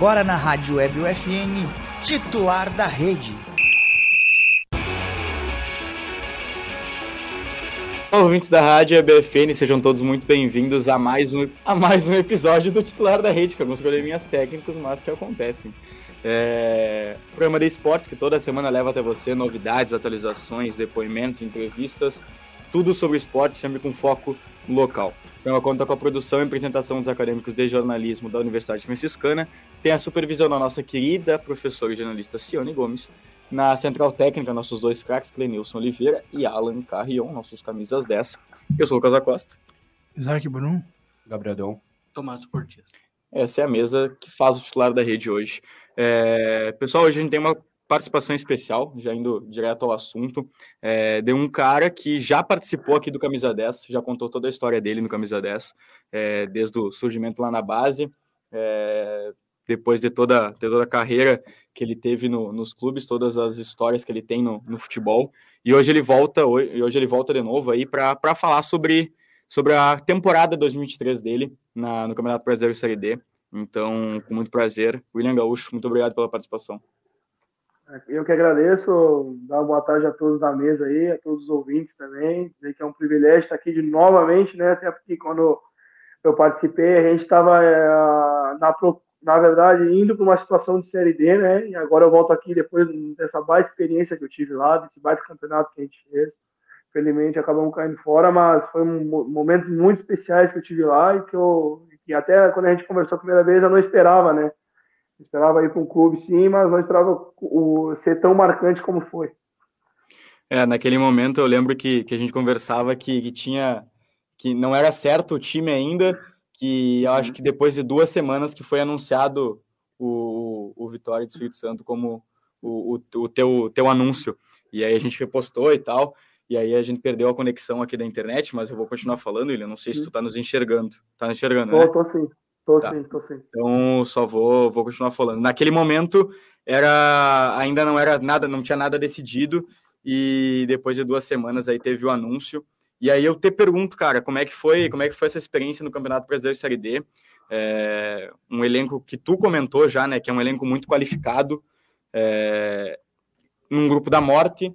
Agora na Rádio Web UFN, titular da rede. Olá, ouvintes da Rádio EBFN, sejam todos muito bem-vindos a mais um, a mais um episódio do Titular da Rede, com alguns probleminhas técnicos, mas que acontecem. É... Programa de esportes que toda semana leva até você novidades, atualizações, depoimentos, entrevistas, tudo sobre esporte, sempre com foco local. O programa conta com a produção e apresentação dos acadêmicos de jornalismo da Universidade Franciscana, tem a supervisão da nossa querida professora e jornalista Cione Gomes, na central técnica, nossos dois craques, Clenilson Oliveira e Alan Carrion, nossos camisas 10. Eu sou o Lucas Acosta. Isaac Bruno. Gabriel Tomás Cortes. Essa é a mesa que faz o titular da rede hoje. É, pessoal, hoje a gente tem uma participação especial, já indo direto ao assunto, é, de um cara que já participou aqui do Camisa 10, já contou toda a história dele no Camisa 10, é, desde o surgimento lá na base, é, depois de toda, de toda a carreira que ele teve no, nos clubes, todas as histórias que ele tem no, no futebol. E hoje ele volta, hoje, hoje ele volta de novo aí para falar sobre, sobre a temporada 2023 dele na, no Campeonato Brasileiro Série D. Então, com muito prazer, William Gaúcho, muito obrigado pela participação. Eu que agradeço, dar uma boa tarde a todos da mesa aí, a todos os ouvintes também, dizer que é um privilégio estar aqui de novamente, né, até porque quando eu participei, a gente estava é, na, na verdade, indo para uma situação de Série D, né? E agora eu volto aqui depois dessa baita experiência que eu tive lá, desse baita campeonato que a gente fez. Felizmente acabamos caindo fora, mas foi um, momentos muito especiais que eu tive lá e que eu que até quando a gente conversou a primeira vez eu não esperava, né? Eu esperava ir para um clube sim, mas não esperava o, ser tão marcante como foi. É, naquele momento eu lembro que, que a gente conversava que, que tinha que não era certo o time ainda, que eu acho uhum. que depois de duas semanas que foi anunciado o, o Vitória de Espírito Santo como o, o, o, teu, teu anúncio. E aí a gente repostou e tal, e aí a gente perdeu a conexão aqui da internet, mas eu vou continuar falando, William, não sei se tu tá nos enxergando. Tá nos enxergando, tô, né? Tô sim, tô tá. sim, tô sim. Então só vou, vou continuar falando. Naquele momento era ainda não era nada, não tinha nada decidido, e depois de duas semanas aí teve o anúncio, e aí eu te pergunto, cara, como é que foi, como é que foi essa experiência no Campeonato Brasileiro Série D? É, um elenco que tu comentou já, né, que é um elenco muito qualificado, é, num grupo da morte.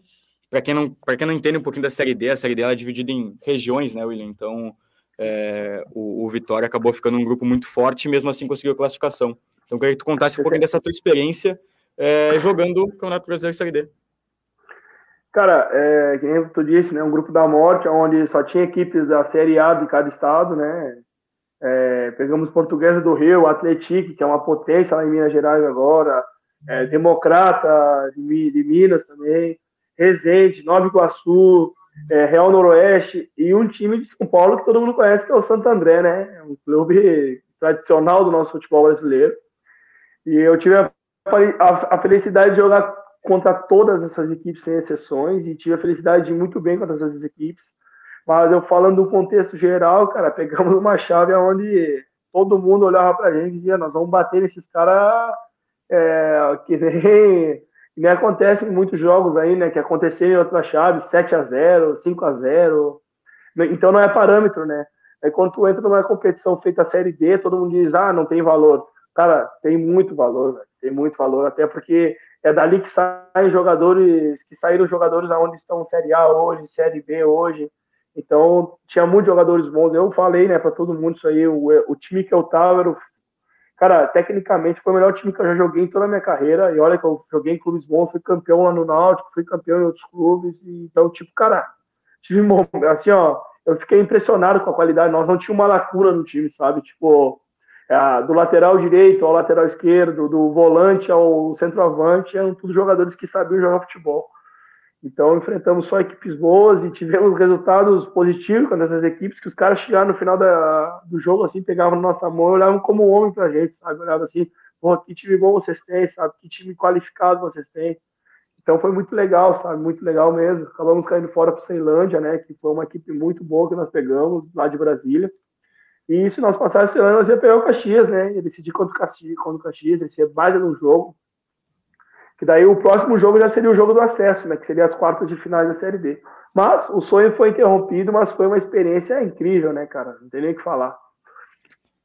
Para quem não, para quem não entende um pouquinho da Série D, a Série D é dividida em regiões, né, William? Então, é, o, o, Vitória acabou ficando um grupo muito forte e mesmo assim conseguiu a classificação. Então, eu queria que tu contasse um pouquinho dessa tua experiência é, jogando o Campeonato Brasileiro Série D. Cara, é, nem tu disse, né, um grupo da morte, onde só tinha equipes da Série A de cada estado, né? É, pegamos Portuguesa do Rio, Atlético, que é uma potência lá em Minas Gerais agora, é, Democrata de, de, Minas também, Resende, Nova Iguaçu, é, Real Noroeste e um time de São Paulo que todo mundo conhece, que é o Santo André, né? É um clube tradicional do nosso futebol brasileiro. E eu tive a, a, a felicidade de jogar contra todas essas equipes, sem exceções, e tive a felicidade de ir muito bem contra essas equipes. Mas eu falando do contexto geral, cara, pegamos uma chave onde todo mundo olhava pra gente e dizia: nós vamos bater nesses caras é, que, nem, nem acontece muitos jogos aí, né? Que aconteceram em outra chave, 7 a 0 5 a 0 Então não é parâmetro, né? Aí quando tu entra numa competição feita a Série D, todo mundo diz: ah, não tem valor. Cara, tem muito valor, tem muito valor, até porque é dali que saem jogadores, que saíram jogadores aonde estão Série A hoje, Série B hoje. Então, tinha muitos jogadores bons. Eu falei, né, para todo mundo isso aí, o, o time que eu tava era o Cara, tecnicamente foi o melhor time que eu já joguei em toda a minha carreira. E olha que eu joguei em clubes bons, fui campeão lá no Náutico, fui campeão em outros clubes. E, então, tipo, cara, tive assim, ó, eu fiquei impressionado com a qualidade. Nós não tínhamos uma lacuna no time, sabe? Tipo, é, do lateral direito ao lateral esquerdo, do volante ao centroavante, eram todos jogadores que sabiam jogar futebol. Então enfrentamos só equipes boas e tivemos resultados positivos com essas equipes, que os caras chegaram no final da, do jogo, assim, pegavam na nossa mão e olhavam como homem pra gente, sabe? Olhavam assim, pô, que time bom vocês têm, sabe? Que time qualificado vocês têm. Então foi muito legal, sabe? Muito legal mesmo. Acabamos caindo fora para Ceilândia, né? Que foi uma equipe muito boa que nós pegamos lá de Brasília. E se nós passássemos esse ano, nós ia pegar o Caxias, né? Ia decidir contra o Caxias, Caxias, ia ser baita no jogo. Que daí o próximo jogo já seria o jogo do acesso, né? Que seria as quartas de finais da Série B. Mas o sonho foi interrompido, mas foi uma experiência incrível, né, cara? Não tem nem o que falar.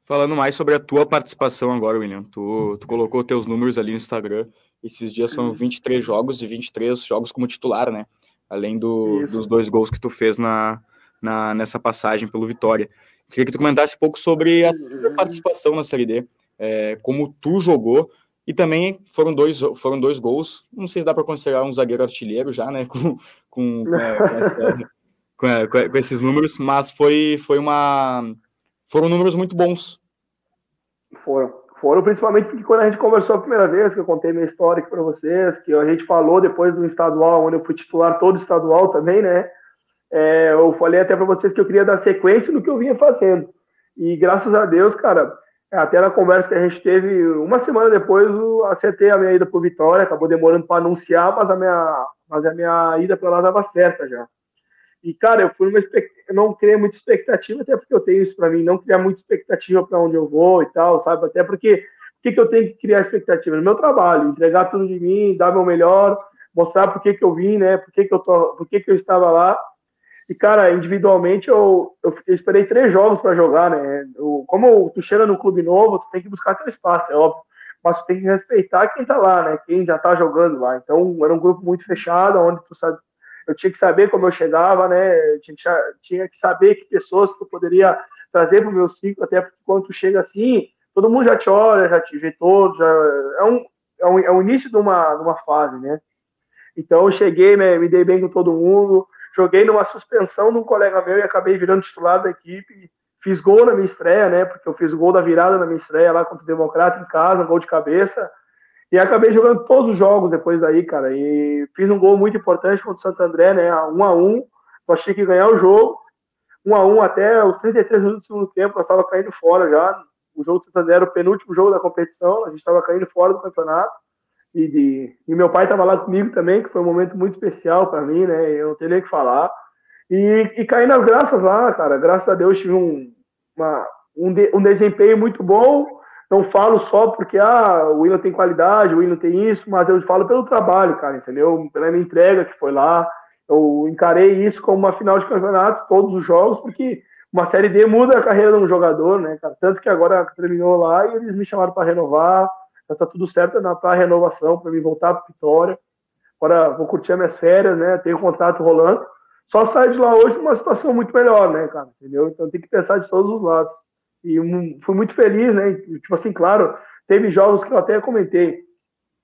Falando mais sobre a tua participação agora, William. Tu, tu colocou teus números ali no Instagram. Esses dias são 23 jogos e 23 jogos como titular, né? Além do, dos dois gols que tu fez na, na, nessa passagem pelo Vitória. Queria que tu comentasse um pouco sobre a tua participação na Série D, é, como tu jogou, e também foram dois, foram dois gols. Não sei se dá para considerar um zagueiro artilheiro já, né? Com, com, com, com, com, esses números, mas foi, foi uma. Foram números muito bons. Foram. Foram principalmente porque quando a gente conversou a primeira vez, que eu contei minha história para vocês, que a gente falou depois do estadual, onde eu fui titular todo estadual também, né? É, eu falei até para vocês que eu queria dar sequência no que eu vinha fazendo. E graças a Deus, cara, até na conversa que a gente teve, uma semana depois, eu acertei a minha ida para Vitória, acabou demorando para anunciar, mas a minha, mas a minha ida para lá estava certa já. E, cara, eu fui não criei muita expectativa, até porque eu tenho isso para mim, não criar muita expectativa para onde eu vou e tal, sabe? Até porque, o que, que eu tenho que criar expectativa? No meu trabalho, entregar tudo de mim, dar meu melhor, mostrar por que, que eu vim, né? Por que, que, eu, tô, por que, que eu estava lá. E, cara, individualmente, eu, eu, esperei três jogos para jogar, né? Eu, como tu chega no clube novo, tu tem que buscar teu espaço, é óbvio. Mas tu tem que respeitar quem tá lá, né? Quem já tá jogando lá. Então, era um grupo muito fechado, onde tu sabe eu tinha que saber como eu chegava, né? Tinha, tinha que saber que pessoas que eu poderia trazer para o meu ciclo, até porque quando tu chega assim, todo mundo já te olha, já te vê todo, já é um, é um, é o início de uma, de uma fase, né? Então eu cheguei, me, me dei bem com todo mundo, joguei numa suspensão de um colega meu e acabei virando titular da equipe. Fiz gol na minha estreia, né? Porque eu fiz gol da virada na minha estreia lá contra o Democrata em casa, gol de cabeça. E acabei jogando todos os jogos depois daí, cara. E fiz um gol muito importante contra o Santo André, né? Um a um. Eu achei que ganhar o jogo. Um a um até os 33 minutos do segundo tempo, nós estava caindo fora já. O jogo do Santo André era o penúltimo jogo da competição, a gente estava caindo fora do campeonato. E, de, e meu pai estava lá comigo também, que foi um momento muito especial para mim, né? Eu não tenho nem o que falar. E, e caí nas graças lá, cara. Graças a Deus tive um, uma, um, de, um desempenho muito bom não falo só porque ah, o Willian tem qualidade, o Willian tem isso, mas eu falo pelo trabalho, cara, entendeu? Pela minha entrega que foi lá. Eu encarei isso como uma final de campeonato, todos os jogos, porque uma série D muda a carreira de um jogador, né, cara? Tanto que agora terminou lá e eles me chamaram para renovar, já tá tudo certo para renovação, para me voltar para Vitória. Agora vou curtir as minhas férias, né? Tenho contrato rolando. Só sair de lá hoje numa situação muito melhor, né, cara? Entendeu? Então tem que pensar de todos os lados. E um, fui muito feliz, né? Tipo assim, claro, teve jogos que eu até comentei,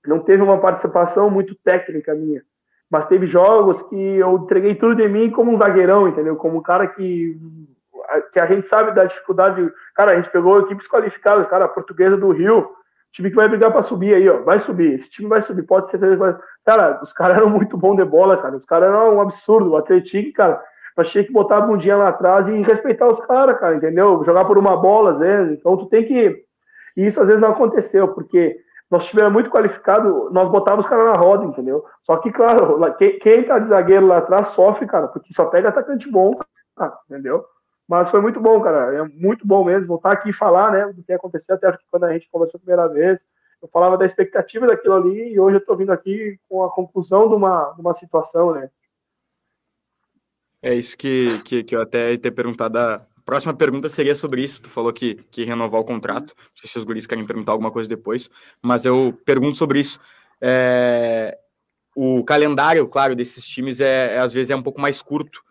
não teve uma participação muito técnica minha, mas teve jogos que eu entreguei tudo de mim como um zagueirão, entendeu? Como um cara que que a gente sabe da dificuldade. Cara, a gente pegou equipes qualificadas, cara, a portuguesa do Rio, time que vai brigar para subir aí, ó, vai subir. Esse time vai subir, pode ser. Cara, os caras eram muito bons de bola, cara. Os caras eram um absurdo. O Atlético, cara, tinha que botar a bundinha lá atrás e respeitar os caras, cara, entendeu? Jogar por uma bola, às vezes. Então tu tem que. E isso às vezes não aconteceu, porque nós tivemos muito qualificado, nós botávamos os caras na roda, entendeu? Só que, claro, quem, quem tá de zagueiro lá atrás sofre, cara, porque só pega atacante bom, cara, entendeu? Mas foi muito bom, cara. É muito bom mesmo voltar aqui e falar, né, do que aconteceu, até quando a gente conversou a primeira vez, eu falava da expectativa daquilo ali e hoje eu tô vindo aqui com a conclusão de uma, de uma situação, né? É isso que, que, que eu até ia ter perguntado. A próxima pergunta seria sobre isso. Tu falou que, que renovar o contrato. Não sei se os guris querem perguntar alguma coisa depois, mas eu pergunto sobre isso. É, o calendário, claro, desses times é, é, às vezes é um pouco mais curto,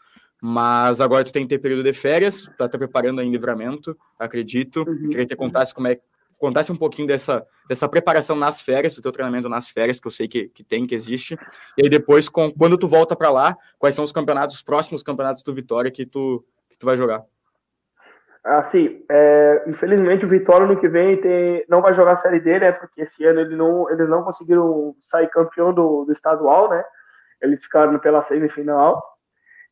mas agora tu tem que ter período de férias, tá te preparando em livramento, acredito. Uhum. Queria que contasse como é contasse um pouquinho dessa, dessa preparação nas férias, do teu treinamento nas férias, que eu sei que, que tem, que existe. E aí depois, com, quando tu volta para lá, quais são os campeonatos, os próximos campeonatos do Vitória que tu, que tu vai jogar? Assim, é, infelizmente o Vitória no que vem tem, não vai jogar a Série D, né? Porque esse ano ele não, eles não conseguiram sair campeão do, do estadual, né? Eles ficaram pela semifinal.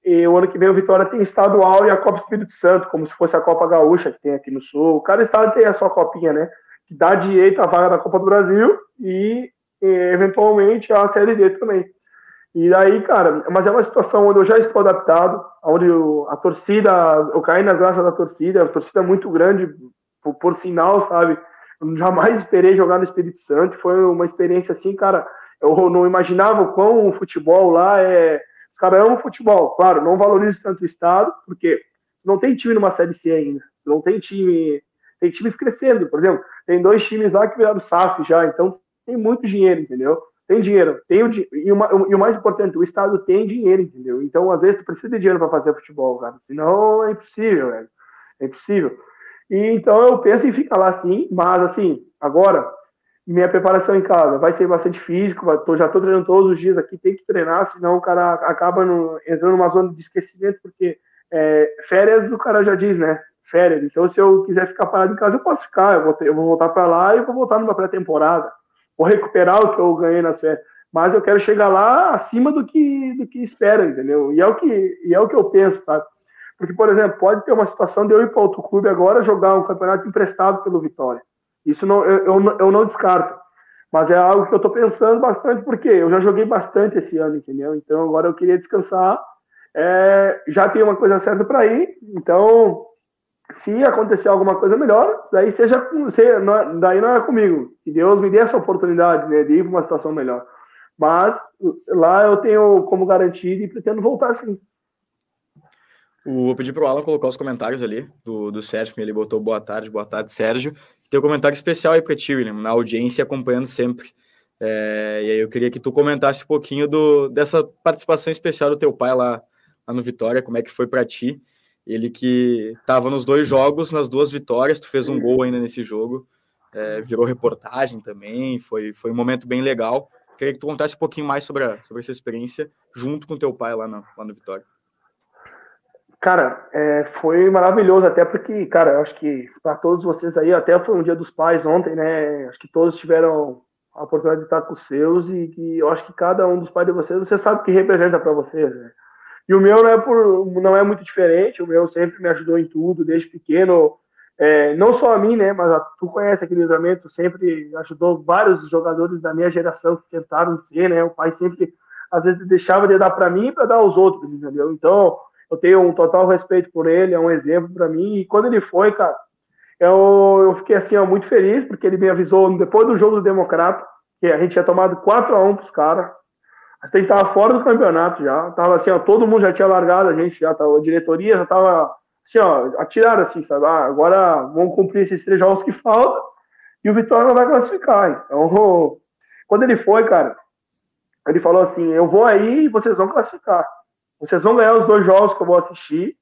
E o ano que vem o Vitória tem estadual e a Copa Espírito Santo, como se fosse a Copa Gaúcha que tem aqui no Sul. Cada estado tem a sua copinha, né? Que dá direito à vaga da Copa do Brasil e, eventualmente a Série D também. E aí, cara, mas é uma situação onde eu já estou adaptado, onde eu, a torcida, eu caí na graça da torcida, a torcida é muito grande, por, por sinal, sabe? Eu jamais esperei jogar no Espírito Santo, foi uma experiência assim, cara, eu não imaginava o quão o futebol lá é os caras amam futebol, claro, não valorizam tanto o Estado, porque não tem time numa Série C ainda. Não tem time. tem times crescendo, por exemplo, tem dois times lá que viraram SAF já, então tem muito dinheiro, entendeu? Tem dinheiro, tem o, e, uma, e o mais importante, o Estado tem dinheiro, entendeu? Então, às vezes, tu precisa de dinheiro para fazer futebol, cara, senão é impossível, velho. É impossível. E então eu penso em ficar lá sim, mas assim, agora, minha preparação em casa vai ser bastante físico, tô, já estou treinando todos os dias aqui, tem que treinar, senão o cara acaba no, entrando numa zona de esquecimento, porque é, férias o cara já diz, né? Férias. Então, se eu quiser ficar parado em casa, eu posso ficar. Eu vou, ter, eu vou voltar para lá e vou voltar numa pré-temporada. Vou recuperar o que eu ganhei nas férias. Mas eu quero chegar lá acima do que, do que espera, entendeu? E é o que, e é o que eu penso, sabe? Porque, por exemplo, pode ter uma situação de eu ir para outro clube agora jogar um campeonato emprestado pelo Vitória. Isso não, eu, eu, eu não descarto. Mas é algo que eu estou pensando bastante, porque eu já joguei bastante esse ano, entendeu? Então agora eu queria descansar. É, já tem uma coisa certa para ir, então se acontecer alguma coisa melhor, daí seja daí não é comigo. Que Deus me dê essa oportunidade né, de ir para uma situação melhor. Mas lá eu tenho como garantido e pretendo voltar sim. O, pedir para o Alan colocar os comentários ali do, do Sérgio, que ele botou boa tarde, boa tarde, Sérgio. Tem um comentário especial aí para ti, William, na audiência acompanhando sempre. É, e aí eu queria que tu comentasse um pouquinho do, dessa participação especial do teu pai lá, lá no Vitória, como é que foi para ti. Ele que estava nos dois jogos, nas duas vitórias, tu fez um gol ainda nesse jogo, é, virou reportagem também, foi, foi um momento bem legal. Queria que tu contasse um pouquinho mais sobre, a, sobre essa experiência junto com teu pai lá no, lá no Vitória. Cara, é, foi maravilhoso, até porque, cara, acho que para todos vocês aí, até foi um dia dos pais ontem, né? Acho que todos tiveram a oportunidade de estar com os seus e que eu acho que cada um dos pais de vocês, você sabe o que representa para vocês, né? E o meu não é, por, não é muito diferente, o meu sempre me ajudou em tudo, desde pequeno, é, não só a mim, né? Mas a, tu conhece aquele livramento, sempre ajudou vários jogadores da minha geração que tentaram ser, né? O pai sempre, às vezes, deixava de dar para mim para dar aos outros, entendeu? Então eu tenho um total respeito por ele, é um exemplo para mim. E quando ele foi, cara, eu, eu fiquei assim, ó, muito feliz, porque ele me avisou depois do jogo do Democrata, que a gente tinha tomado 4 a 1 pros caras. A gente tava fora do campeonato já. Tava assim, ó, todo mundo já tinha largado a gente, já tava, a diretoria já tava assim, ó, atirada assim, sabe? Ah, agora vamos cumprir esses três jogos que faltam e o Vitória não vai classificar. Então, quando ele foi, cara, ele falou assim: eu vou aí e vocês vão classificar. Vocês vão ganhar os dois jogos que eu vou assistir.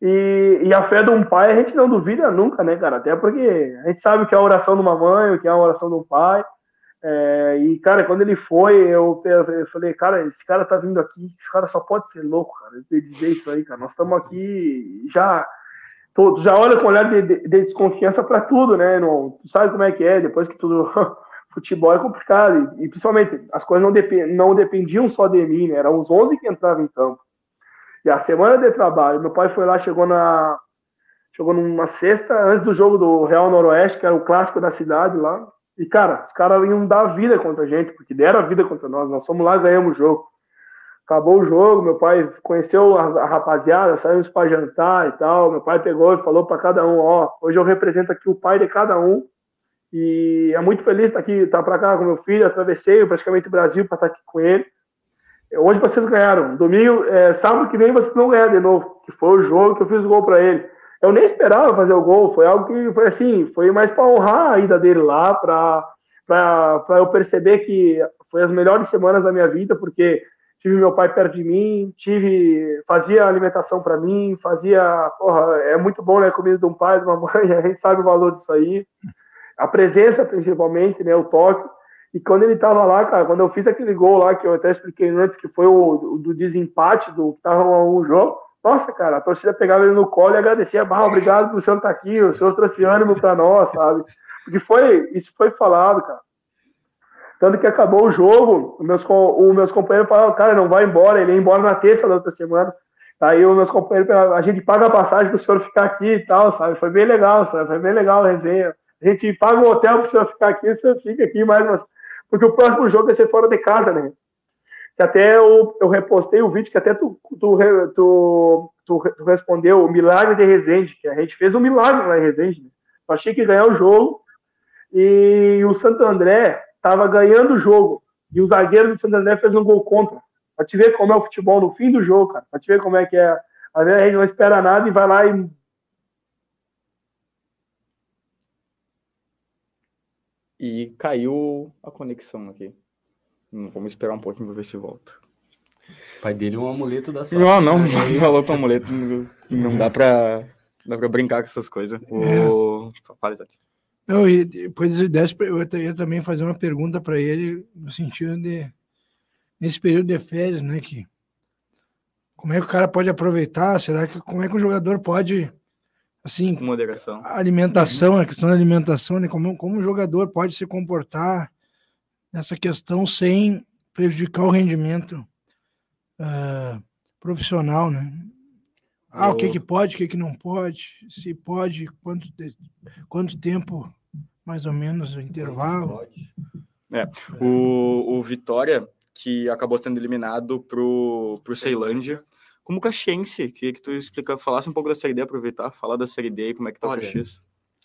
E, e, a fé de um pai a gente não duvida nunca, né, cara? Até porque a gente sabe que é a oração de uma mãe, o que é a oração de um pai. É, e, cara, quando ele foi, eu, eu, falei, cara, esse cara tá vindo aqui, esse cara só pode ser louco, cara, de dizer isso aí, cara. Nós estamos aqui já. Todos já olha com olhar de, de, de desconfiança para tudo, né? Não, tu sabe como é que é, depois que tudo futebol é complicado. E, principalmente, as coisas não, dep não dependiam só de mim, né? Eram os 11 que entravam em campo. E a semana de trabalho, meu pai foi lá, chegou na. Chegou numa sexta, antes do jogo do Real Noroeste, que era o clássico da cidade lá. E, cara, os caras iam dar vida contra a gente, porque deram a vida contra nós. Nós fomos lá ganhamos o jogo. Acabou o jogo, meu pai conheceu a rapaziada, saímos para jantar e tal. Meu pai pegou e falou para cada um: Ó, hoje eu represento aqui o pai de cada um e é muito feliz estar aqui, estar para cá com meu filho. Atravessei praticamente o Brasil para estar aqui com ele. Hoje vocês ganharam. Domingo, é, sábado que vem vocês não ganhar de novo, que foi o jogo que eu fiz o gol para ele. Eu nem esperava fazer o gol, foi algo que foi assim, foi mais para honrar a ida dele lá, para eu perceber que foi as melhores semanas da minha vida, porque tive meu pai perto de mim, tive fazia alimentação para mim, fazia, porra, é muito bom né, comida de um pai, de uma mãe, a gente sabe o valor disso aí a presença principalmente, né, o toque. E quando ele tava lá, cara, quando eu fiz aquele gol lá, que eu até expliquei antes, que foi o, o do desempate do que tava um jogo, nossa, cara, a torcida pegava ele no colo e agradecia, bah, obrigado por senhor tá aqui, o senhor trouxe ânimo para nós, sabe? Porque foi, isso foi falado, cara. Tanto que acabou o jogo, os meus, os meus companheiros falaram, cara, não vai embora, ele ia embora na terça da outra semana. Aí os meus companheiros, a gente paga a passagem para o senhor ficar aqui e tal, sabe? Foi bem legal, sabe? Foi bem legal a resenha. A gente paga um hotel para você ficar aqui, você fica aqui mais umas... Porque o próximo jogo vai ser fora de casa, né? Que até eu, eu repostei o vídeo que até tu, tu, tu, tu, tu respondeu, o milagre de Resende, que a gente fez um milagre lá em Resende. Né? Eu achei que ia ganhar o jogo e o Santo André estava ganhando o jogo. E o zagueiro do Santo André fez um gol contra. Pra te ver como é o futebol no fim do jogo, cara. Pra te ver como é que é. A gente não espera nada e vai lá e E caiu a conexão aqui. Hum, Vamos esperar um pouquinho para ver se volta. O pai dele é um amuleto da sorte. Não, não, não falou com amuleto. Não, dá pra, dá pra brincar com essas coisas. O... Fala, Isaac. Não, e depois eu desse, eu ia também fazer uma pergunta para ele no sentido de nesse período de férias, né, que como é que o cara pode aproveitar? Será que como é que o jogador pode assim, Com moderação. a alimentação, a questão da alimentação, né, como como o jogador pode se comportar nessa questão sem prejudicar o rendimento ah, profissional, né? Ah, o que Eu- que pode, o que que não pode, se pode, quanto, quanto tempo, mais ou menos, o intervalo. O, o Vitória, que acabou sendo eliminado pro, pro Ceilândia. Como Caxiense, queria que tu explica, falasse um pouco da Série D, aproveitar, falar da Série D e como é que tá Olha, o Caxias.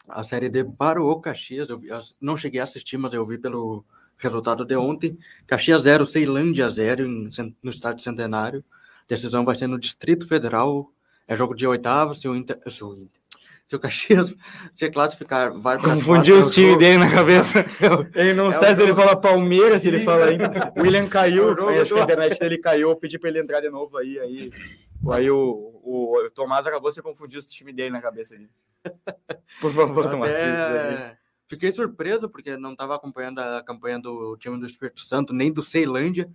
A Série D parou o Caxias. Eu vi- não cheguei a assistir, mas eu vi pelo resultado de ontem. Caxias 0, Ceilândia 0 em Cen- no estádio Centenário. Decisão vai ser no Distrito Federal. É jogo de oitava. Se o, Inter, se o, Inter- se o Caxias classificar, vai pra Confundiu os times é dele na cabeça. Ele não É sabe se ele jogo- fala Palmeiras, se ele fala William É caiu, aí acho que a internet dele caiu, eu pedi pra ele entrar de novo aí. Aí, aí o, o, o Tomás acabou se confundindo os times dele na cabeça. Por favor, Tomás. Fiquei surpreso porque não estava acompanhando a campanha do time do Espírito Santo, nem do Ceilândia.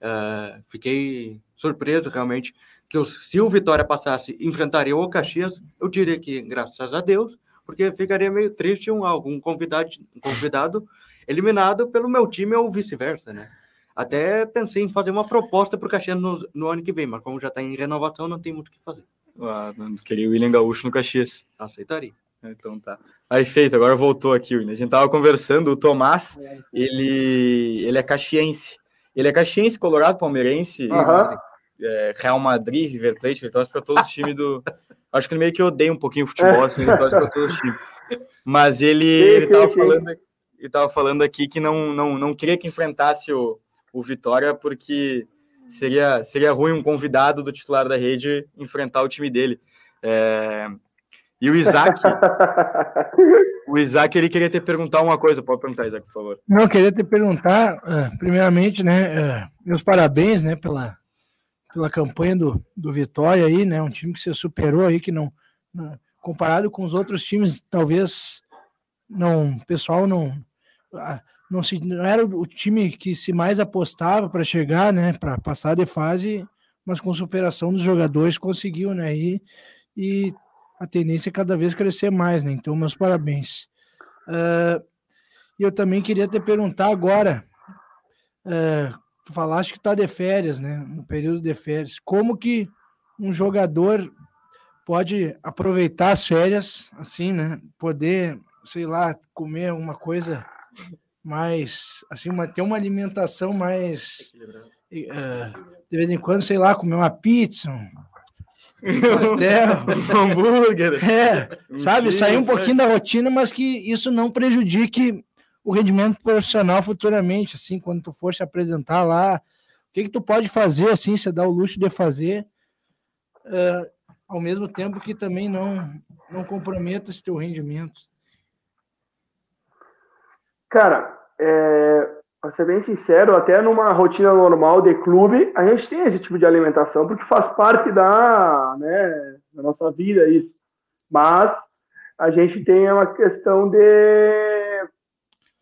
Eh, fiquei surpreso realmente que o- se o Vitória passasse, enfrentaria o Caxias. Eu diria que graças a Deus, porque ficaria meio triste um algum convidado, um convidado eliminado pelo meu time ou vice-versa, né? Até pensei em fazer uma proposta para o Caxias no, no ano que vem, mas como já está em renovação, não tem muito o que fazer. Ah, queria o William Gaúcho no Caxias. Aceitaria. Então tá. Aí, feito, agora voltou aqui, William. A gente tava conversando, o Tomás, ele, ele é caxiense. Ele é caxiense, colorado, palmeirense, Aham. É, Real Madrid, River Plate, ele torce para todos os times do... Acho que ele meio que odeia um pouquinho o futebol, assim, ele torce para todos os times. Mas ele, ele, tava falando, ele tava falando aqui que não, não, não queria que enfrentasse o, o Vitória, porque seria, seria ruim um convidado do titular da rede enfrentar o time dele. É, E o Isaac, o Isaac, ele queria te perguntar uma coisa. Pode perguntar, Isaac, por favor. Não, eu queria te perguntar, ah, primeiramente, né, ah, meus parabéns, né, pela, pela campanha do, do Vitória aí, né, um time que você superou aí, que não, comparado com os outros times, talvez não, o pessoal não, não se, não era o time que se mais apostava para chegar, né, para passar de fase, mas com superação dos jogadores conseguiu, né, e, e a tendência é cada vez crescer mais, né, então meus parabéns. Ah, e eu também queria te perguntar agora, é, tu falaste que está de férias, né? No período de férias. Como que um jogador pode aproveitar as férias, assim, né? Poder, sei lá, comer uma coisa mais, assim, uma, ter uma alimentação mais, é, de vez em quando, sei lá, comer uma pizza, um pastel. Um hambúrguer. É, sabe, sair um sabe? pouquinho da rotina, mas que isso não prejudique o rendimento profissional futuramente, assim, quando tu for se apresentar lá, o que que tu pode fazer, assim, você dá o luxo de fazer, eh, ao mesmo tempo que também não, não comprometa esse teu rendimento. Cara, é, pra ser bem sincero, até numa rotina normal de clube, a gente tem esse tipo de alimentação, porque faz parte da, né, da nossa vida isso. Mas a gente tem uma questão de,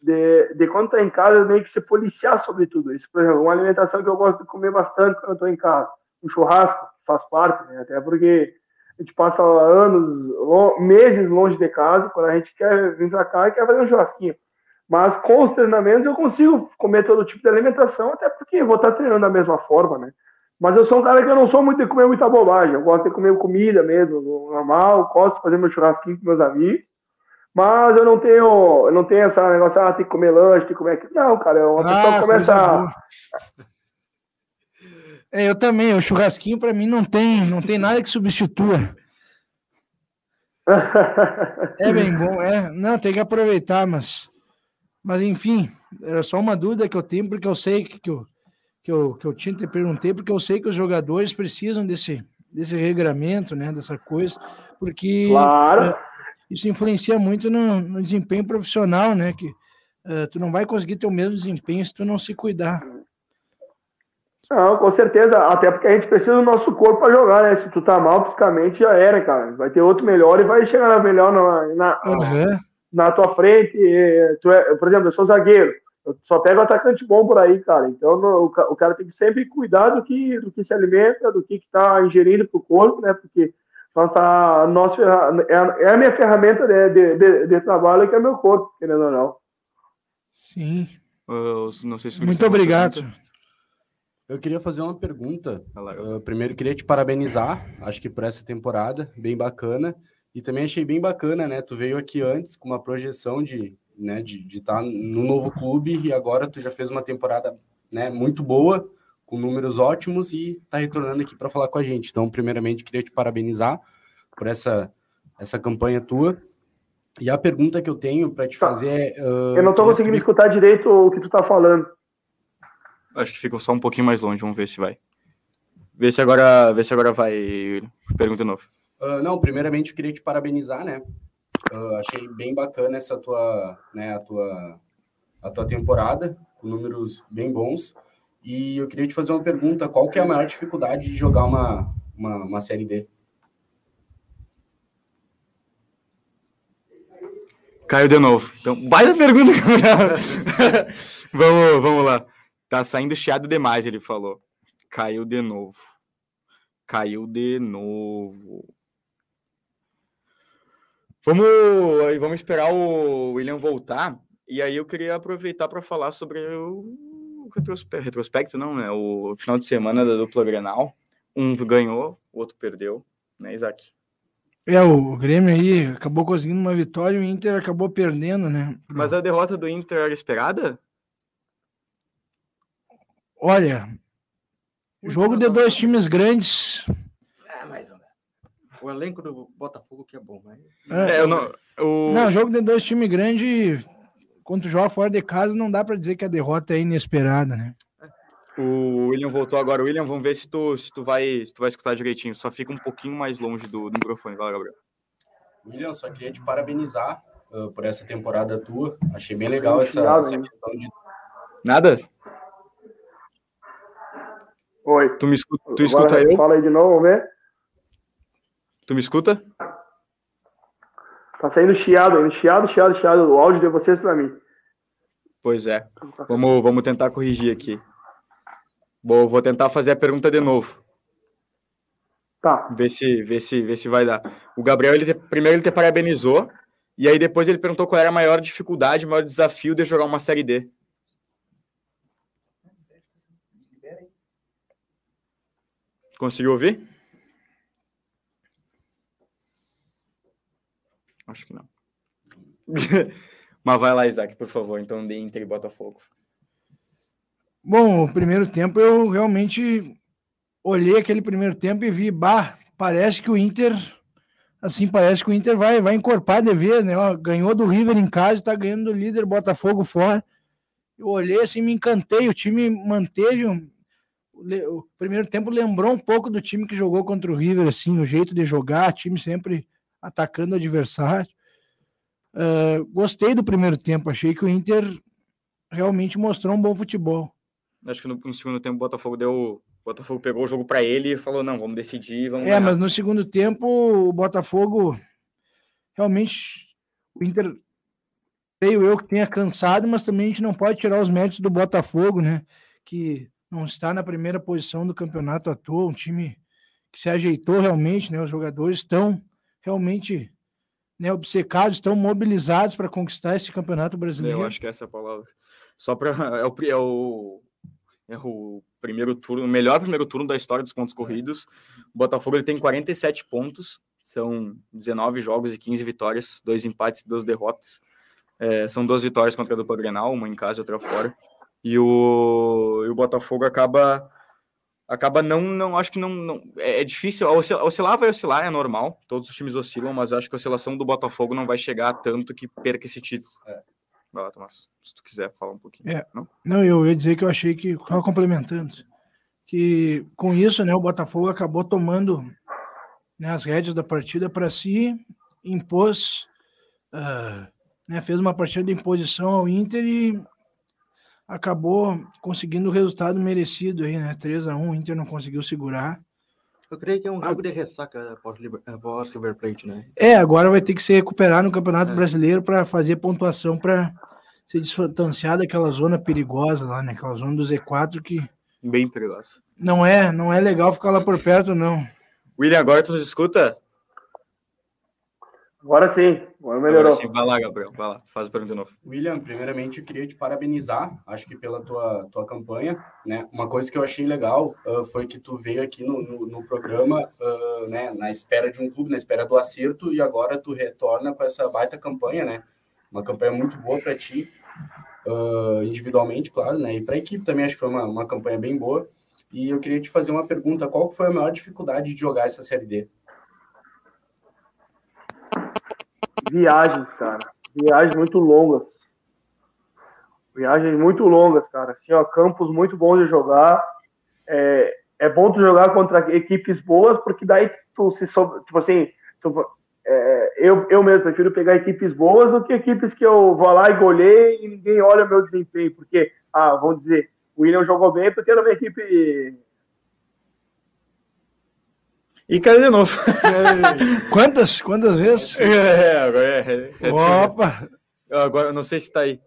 de, de quando tá em casa, meio que se policiar sobre tudo isso. Por exemplo, uma alimentação que eu gosto de comer bastante quando eu tô em casa, um churrasco, faz parte, né? até porque a gente passa anos, meses longe de casa, quando a gente quer vir pra cá e quer fazer um churrasquinho. Mas com os treinamentos eu consigo comer todo tipo de alimentação, até porque eu vou estar treinando da mesma forma, né? Mas eu sou um cara que eu não sou muito de comer muita bobagem. Eu gosto de comer comida mesmo, normal, gosto de fazer meu churrasquinho com meus amigos. Mas eu não tenho, eu não tenho essa negócio, ah, tem que comer lanche, tem que comer aquilo. Não, cara, é uma pessoa que começa. É, eu também, o churrasquinho para mim não tem, não tem nada que substitua. É bem bom, é. Não, tem que aproveitar, mas. Mas enfim, era só uma dúvida que eu tenho, porque eu sei que, que, eu, que, eu, que eu tinha te perguntei, porque eu sei que os jogadores precisam desse, desse regramento, né? Dessa coisa, porque claro. é, isso influencia muito no, no desempenho profissional, né? Que uh, tu não vai conseguir ter o mesmo desempenho se tu não se cuidar. Não, com certeza, até porque a gente precisa do nosso corpo para jogar, né? Se tu tá mal fisicamente, já era, cara. Vai ter outro melhor e vai chegar melhor na, na, uhum. na tua frente. Tu é, por exemplo, eu sou zagueiro, eu só pego atacante bom por aí, cara. Então no, o, cara tem que sempre cuidar do que, do que se alimenta, do que, que tá ingerindo pro corpo, né? Porque nossa, nossa, é, a, é a minha ferramenta de, de, de, de trabalho que é meu corpo, querendo ou não. Sim. Uh, não sei se Muito obrigado. Eu queria fazer uma pergunta. Uh, primeiro, queria te parabenizar, acho que por essa temporada, bem bacana. E também achei bem bacana, né? Tu veio aqui antes com uma projeção de né, de estar tá no novo clube e agora tu já fez uma temporada né, muito boa, com números ótimos e está retornando aqui para falar com a gente. Então, primeiramente, queria te parabenizar por essa, essa campanha tua. E a pergunta que eu tenho para te tá. fazer é. Uh, eu não estou conseguindo saber... escutar direito o que tu está falando. Acho que ficou só um pouquinho mais longe, vamos ver se vai. Vê se agora, vê se agora vai. Pergunta de novo. Uh, não, primeiramente eu queria te parabenizar, né? Uh, achei bem bacana essa tua, né, a tua, a tua temporada, com números bem bons. E eu queria te fazer uma pergunta: qual que é a maior dificuldade de jogar uma, uma, uma série D? Caiu de novo. Então, baita pergunta, vamos, vamos lá. Tá saindo chiado demais, ele falou. Caiu de novo. Caiu de novo. Vamos, vamos esperar o William voltar. E aí eu queria aproveitar para falar sobre retrospecto, retrospecto, não, né? O final de semana da dupla Grenal. Um ganhou, o outro perdeu, né, Isaac? É, o Grêmio aí acabou conseguindo uma vitória e o Inter acabou perdendo, né? Mas a derrota do Inter era esperada? Olha, jogo de dois times grandes. É, mais ou menos. O elenco do Botafogo que é bom, mas. É, é eu não, o... não, jogo de dois times grandes, quando joga fora de casa, não dá para dizer que a derrota é inesperada, né? O William voltou agora. William, vamos ver se tu, se tu, vai, se tu vai escutar direitinho. Só fica um pouquinho mais longe do, do microfone. Vai, Gabriel. William, só queria te parabenizar uh, por essa temporada tua. Achei bem legal essa, essa questão de. Nada? Oi. Tu me escuta, tu escuta eu? Fala aí de novo, vamos ver. Tu me escuta? Tá saindo chiado, chiado, chiado, chiado o áudio de vocês para mim. Pois é. Vamos, vamos tentar corrigir aqui. Bom, vou tentar fazer a pergunta de novo. Tá. Ver se, ver se, ver se vai dar. O Gabriel, ele primeiro ele te parabenizou, e aí depois ele perguntou qual era a maior dificuldade, o maior desafio de jogar uma série D. Conseguiu ouvir? Acho que não. Mas vai lá, Isaac, por favor. Então, de Inter e Botafogo. Bom, o primeiro tempo eu realmente olhei aquele primeiro tempo e vi, bah, parece que o Inter, assim, parece que o Inter vai, vai encorpar de vez, né? Ó, ganhou do River em casa, tá ganhando do líder Botafogo fora. Eu olhei assim, me encantei, o time manteve o primeiro tempo lembrou um pouco do time que jogou contra o River, assim, o jeito de jogar, time sempre atacando o adversário. Uh, gostei do primeiro tempo, achei que o Inter realmente mostrou um bom futebol. Acho que no, no segundo tempo o Botafogo deu. O Botafogo pegou o jogo para ele e falou: não, vamos decidir. Vamos é, ganhar. mas no segundo tempo o Botafogo realmente. O Inter, creio eu que tenha cansado, mas também a gente não pode tirar os méritos do Botafogo, né? Que não está na primeira posição do campeonato à toa, um time que se ajeitou realmente, né? Os jogadores estão realmente né, obcecados, estão mobilizados para conquistar esse campeonato brasileiro. Eu acho que essa é a palavra. Só para é o, é o é o primeiro turno, o melhor primeiro turno da história dos pontos corridos. O Botafogo ele tem 47 pontos, são 19 jogos e 15 vitórias, dois empates e duas derrotas. É, são duas vitórias contra a dupla Grenal, uma em casa e outra fora e o, e o Botafogo acaba acaba não não acho que não, não é, é difícil oscilar, oscilar vai oscilar é normal todos os times oscilam mas acho que a oscilação do Botafogo não vai chegar a tanto que perca esse título é. vai lá Tomás se tu quiser falar um pouquinho é. não não eu ia dizer que eu achei que só complementando que com isso né o Botafogo acabou tomando né, as rédeas da partida para si impôs uh, né, fez uma partida de imposição ao Inter e acabou conseguindo o resultado merecido aí, né? 3 a 1 o Inter não conseguiu segurar. Eu creio que é um jogo de ressaca após, após River Plate, né? É, agora vai ter que se recuperar no Campeonato é. Brasileiro para fazer pontuação para se distanciar daquela zona perigosa lá, né? Aquela zona do Z4 que. Bem perigosa. Não é, não é legal ficar lá por perto, não. William, agora tu nos escuta? Agora sim, agora melhorou. Agora sim, vai lá, Gabriel, vai lá, faz a pergunta de novo. William, primeiramente eu queria te parabenizar, acho que pela tua, tua campanha, né? Uma coisa que eu achei legal uh, foi que tu veio aqui no, no, no programa, uh, né, na espera de um clube, na espera do acerto, e agora tu retorna com essa baita campanha, né? Uma campanha muito boa para ti, uh, individualmente, claro, né? E para a equipe também acho que foi uma, uma campanha bem boa. E eu queria te fazer uma pergunta: qual foi a maior dificuldade de jogar essa Série D? Viagens, cara. Viagens muito longas. Viagens muito longas, cara. Assim, ó, campos muito bons de jogar. É, é bom tu jogar contra equipes boas, porque daí tu se soube, tipo assim, tu, é, eu, eu mesmo prefiro pegar equipes boas do que equipes que eu vou lá e golei e ninguém olha o meu desempenho, porque, ah, vamos dizer, o William jogou bem porque era uma equipe e caiu de novo. quantas? Quantas vezes? É, agora é. é Opa! Agora, não sei se tá aí.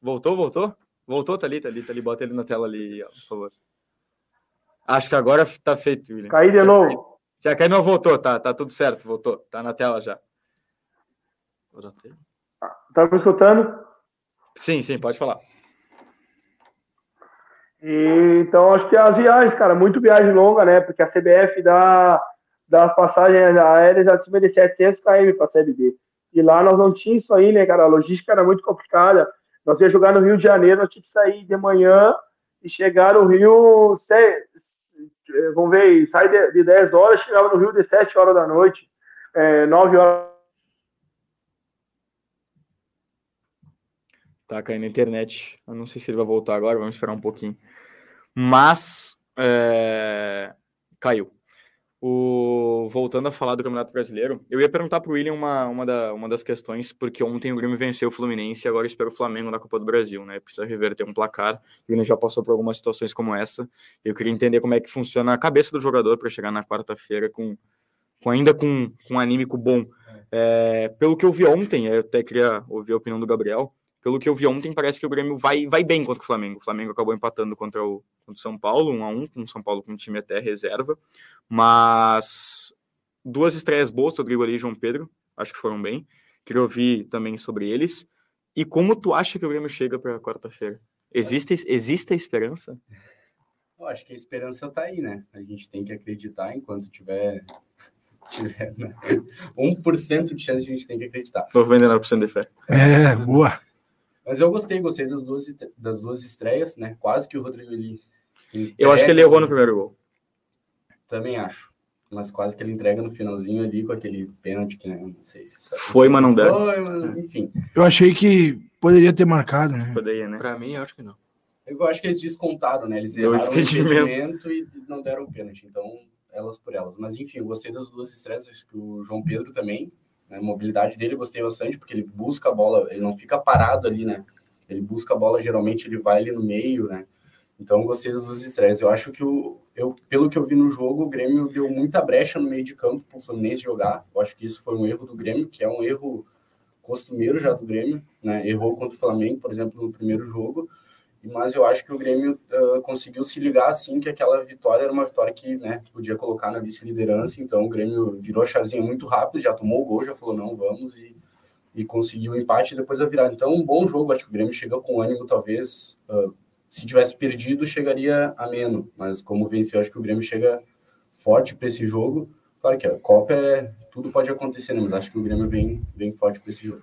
Voltou, voltou? Voltou, tá ali, tá ali, tá ali. Bota ele na tela ali, ó, por favor. Acho que agora tá feito, William. Caiu de já novo. Já caiu, não voltou, tá, tá tudo certo, voltou. Tá na tela já. Tá me escutando? Sim, sim, pode falar. E, então, acho que as viagens, cara, muito viagem longa, né? Porque a CBF dá das passagens aéreas acima de 700 km para a Série D. E lá nós não tínhamos isso aí, né, cara? A logística era muito complicada. Nós ia jogar no Rio de Janeiro, nós tínhamos que sair de manhã e chegar no Rio, vamos ver, sai de, de 10 horas, chegava no Rio de 7 horas da noite, é, 9 horas. Tá caindo a internet. Eu não sei se ele vai voltar agora, vamos esperar um pouquinho. Mas é... caiu. O, voltando a falar do Campeonato Brasileiro, eu ia perguntar para o William uma, uma, da, uma das questões, porque ontem o Grêmio venceu o Fluminense e agora espera o Flamengo na Copa do Brasil, né? Precisa reverter um placar. O William já passou por algumas situações como essa. Eu queria entender como é que funciona a cabeça do jogador para chegar na quarta-feira com, com ainda com, com um anímico bom. É, pelo que eu vi ontem, eu até queria ouvir a opinião do Gabriel pelo que eu vi ontem, parece que o Grêmio vai, vai bem contra o Flamengo. O Flamengo acabou empatando contra o, contra o São Paulo, 1 um a 1 um, com o São Paulo com o time até reserva. Mas duas estreias boas, Rodrigo ali e João Pedro, acho que foram bem. Queria ouvir também sobre eles. E como tu acha que o Grêmio chega para quarta-feira? Existe, existe a esperança? Eu acho que a esperança está aí, né? A gente tem que acreditar enquanto tiver tiver né? 1% de chance a gente tem que acreditar. 99% de fé. É, boa. Mas eu gostei, gostei das duas, das duas estreias, né? Quase que o Rodrigo ele. Eu acho que ele errou no primeiro gol. Também acho. Mas quase que ele entrega no finalzinho ali com aquele pênalti que né? não sei se. Foi, mas não deu. Foi, mas enfim. Eu achei que poderia ter marcado, né? Poderia, né? Pra mim, eu acho que não. Eu acho que eles descontaram, né? Eles erraram o impedimento e não deram o pênalti. Então, elas por elas. Mas enfim, eu gostei das duas estreias. Acho que o João Pedro também? A mobilidade dele eu gostei bastante, porque ele busca a bola, ele não fica parado ali, né? Ele busca a bola, geralmente ele vai ali no meio, né? Então gostei das duas estreias. Eu acho que o, eu, pelo que eu vi no jogo, o Grêmio deu muita brecha no meio de campo para o Fluminense jogar. Eu acho que isso foi um erro do Grêmio, que é um erro costumeiro já do Grêmio, né? Errou contra o Flamengo, por exemplo, no primeiro jogo mas eu acho que o Grêmio uh, conseguiu se ligar assim que aquela vitória era uma vitória que né, podia colocar na vice-liderança, então o Grêmio virou a chazinha muito rápido, já tomou o gol, já falou não, vamos, e, e conseguiu o empate e depois a virada. Então, um bom jogo, acho que o Grêmio chega com ânimo, talvez, uh, se tivesse perdido, chegaria a menos, mas como venceu, acho que o Grêmio chega forte para esse jogo. Claro que a Copa é. Tudo pode acontecer, né? mas acho que o Grêmio vem, vem forte para esse jogo.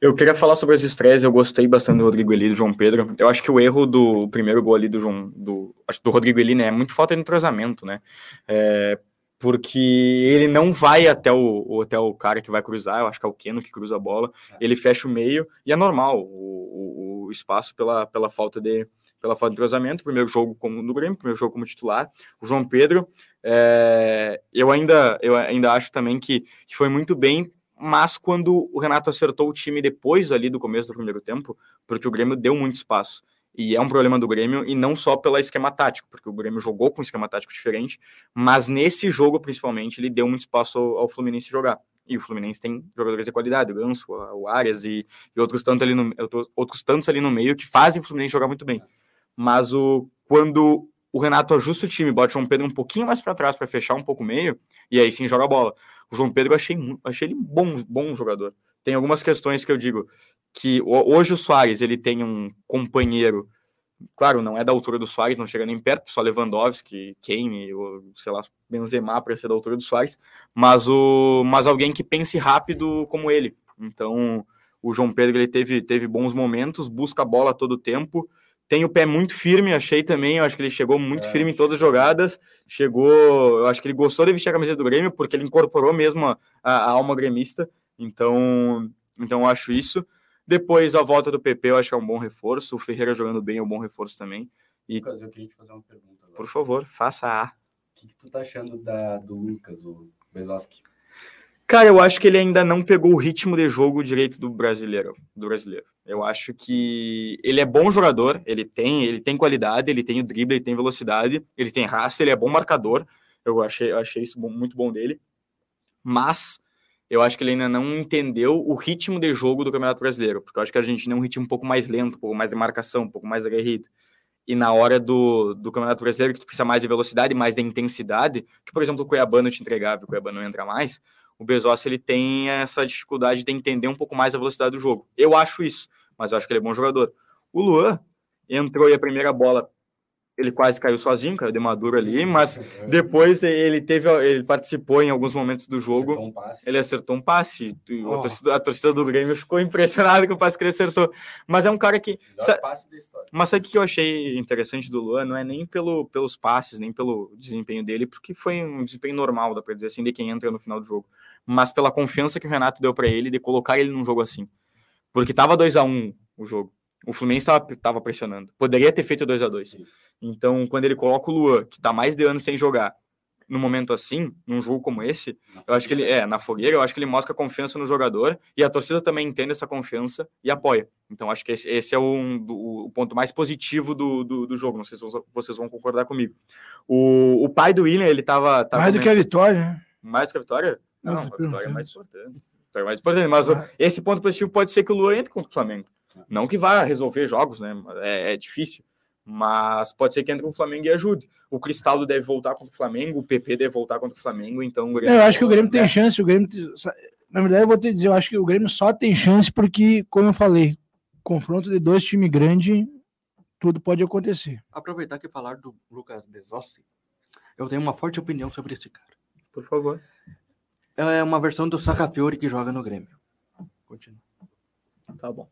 Eu queria falar sobre as estreias, eu gostei bastante do Rodrigo Eli e do João Pedro. Eu acho que o erro do primeiro gol ali do João, do, do Rodrigo Eli, né, é muito falta de entrosamento, né? É, porque ele não vai até o, até o cara que vai cruzar, eu acho que é o Keno que cruza a bola, ele fecha o meio, e é normal o, o, o espaço pela, pela falta de pela falta de entrosamento, primeiro jogo como no Grêmio, primeiro jogo como titular, o João Pedro, é, eu ainda eu ainda acho também que, que foi muito bem mas quando o Renato acertou o time depois ali do começo do primeiro tempo, porque o Grêmio deu muito espaço. E é um problema do Grêmio, e não só pelo esquema tático, porque o Grêmio jogou com um esquema tático diferente, mas nesse jogo, principalmente, ele deu muito espaço ao, ao Fluminense jogar. E o Fluminense tem jogadores de qualidade, o Ganso, o Arias e, e outros, tantos ali no, outros tantos ali no meio que fazem o Fluminense jogar muito bem. Mas o, quando o Renato ajusta o time, bota o João Pedro um pouquinho mais para trás para fechar um pouco o meio, e aí sim joga a bola. O João Pedro eu achei, achei ele bom, bom jogador. Tem algumas questões que eu digo que hoje o Soares ele tem um companheiro, claro, não é da altura do Soares, não chega nem perto, só Lewandowski, Kane, ou sei lá, Benzema para ser da altura do Soares, mas o mas alguém que pense rápido como ele. Então, o João Pedro ele teve teve bons momentos, busca a bola todo o tempo, tem o pé muito firme, achei também. Eu acho que ele chegou muito é. firme em todas as jogadas. Chegou, eu acho que ele gostou de vestir a camiseta do Grêmio, porque ele incorporou mesmo a, a alma gremista. Então, então eu acho isso. Depois, a volta do PP, eu acho que é um bom reforço. O Ferreira jogando bem é um bom reforço também. E... Lucas, eu queria te fazer uma pergunta agora. Por favor, faça a. O que, que tu tá achando da, do Lucas, o Bezoski? Cara, eu acho que ele ainda não pegou o ritmo de jogo direito do brasileiro, do brasileiro. Eu acho que ele é bom jogador, ele tem, ele tem qualidade, ele tem o drible, ele tem velocidade, ele tem raça, ele é bom marcador. Eu achei, eu achei isso muito bom dele. Mas eu acho que ele ainda não entendeu o ritmo de jogo do Campeonato Brasileiro, porque eu acho que a gente tem um ritmo um pouco mais lento, um pouco mais de marcação, um pouco mais aguerrido. E na hora do, do Campeonato Brasileiro, que tu precisa mais de velocidade, mais de intensidade, que, por exemplo, o Cuiabano te entregava, o Cuiabano não entra mais, o Bezos ele tem essa dificuldade de entender um pouco mais a velocidade do jogo. Eu acho isso, mas eu acho que ele é bom jogador. O Luan entrou e a primeira bola ele quase caiu sozinho, caiu de maduro ali, mas depois ele teve, ele participou em alguns momentos do jogo. Acertou um ele acertou um passe. Oh. A, torcida, a, torcida, do Grêmio ficou impressionada com o passe que ele acertou. Mas é um cara que. Sa mas sabe o que eu achei interessante do Luan? Não é nem pelo, pelos passes, nem pelo desempenho dele, porque foi um desempenho normal, dá para dizer assim, de quem entra no final do jogo. Mas pela confiança que o Renato deu para ele de colocar ele num jogo assim. Porque tava 2 a 1 um, o jogo. O Fluminense estava pressionando. Poderia ter feito 2 a 2 Então, quando ele coloca o Luan, que está mais de ano sem jogar, num momento assim, num jogo como esse, na eu acho que ele é na fogueira, eu acho que ele mostra confiança no jogador e a torcida também entende essa confiança e apoia. Então, acho que esse, esse é um, do, o ponto mais positivo do, do, do, jogo. Não sei se vocês vão concordar comigo. O, o pai do William, ele estava. mais do que a vitória, né? Mais do que a vitória? Não, não a vitória é mais importante. É mais importante. Mas ah. esse ponto positivo pode ser que o Luan entre contra o Flamengo. Não que vá resolver jogos, né? É, é, difícil. Mas pode ser que entre com o Flamengo e ajude. O Cristaldo deve voltar contra o Flamengo, o PP deve voltar contra o Flamengo, então o Grêmio. Eu acho que o Grêmio tem chance, o Grêmio. Na verdade, eu vou te dizer, eu acho que o Grêmio só tem chance porque, como eu falei, confronto de dois times grandes, tudo pode acontecer. Aproveitar que falar do Lucas Bezossi, eu tenho uma forte opinião sobre esse cara. Por favor. É uma versão do Sarrafiore que joga no Grêmio. Continua. Tá bom.